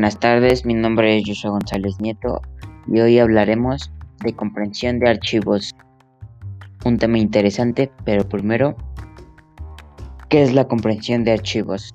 Buenas tardes, mi nombre es Joshua González Nieto y hoy hablaremos de comprensión de archivos. Un tema interesante, pero primero, ¿qué es la comprensión de archivos?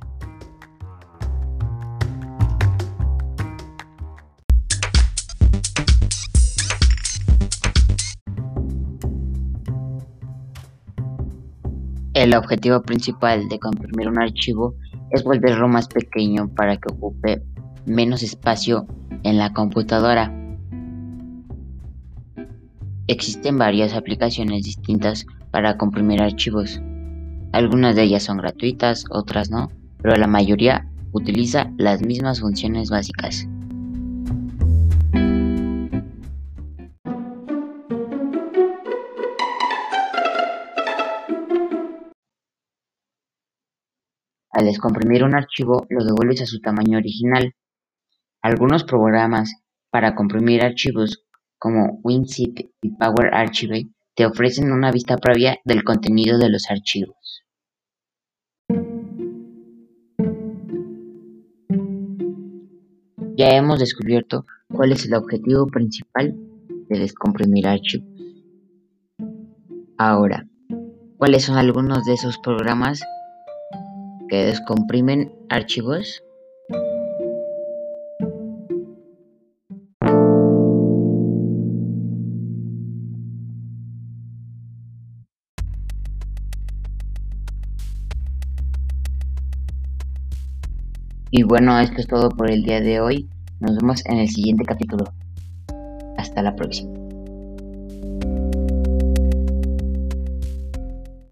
El objetivo principal de comprimir un archivo es volverlo más pequeño para que ocupe menos espacio en la computadora. Existen varias aplicaciones distintas para comprimir archivos. Algunas de ellas son gratuitas, otras no, pero la mayoría utiliza las mismas funciones básicas. Al descomprimir un archivo lo devuelves a su tamaño original. Algunos programas para comprimir archivos como WinZip y Power Archive te ofrecen una vista previa del contenido de los archivos. Ya hemos descubierto cuál es el objetivo principal de descomprimir archivos. Ahora, ¿cuáles son algunos de esos programas que descomprimen archivos? Y bueno, esto es todo por el día de hoy. Nos vemos en el siguiente capítulo. Hasta la próxima.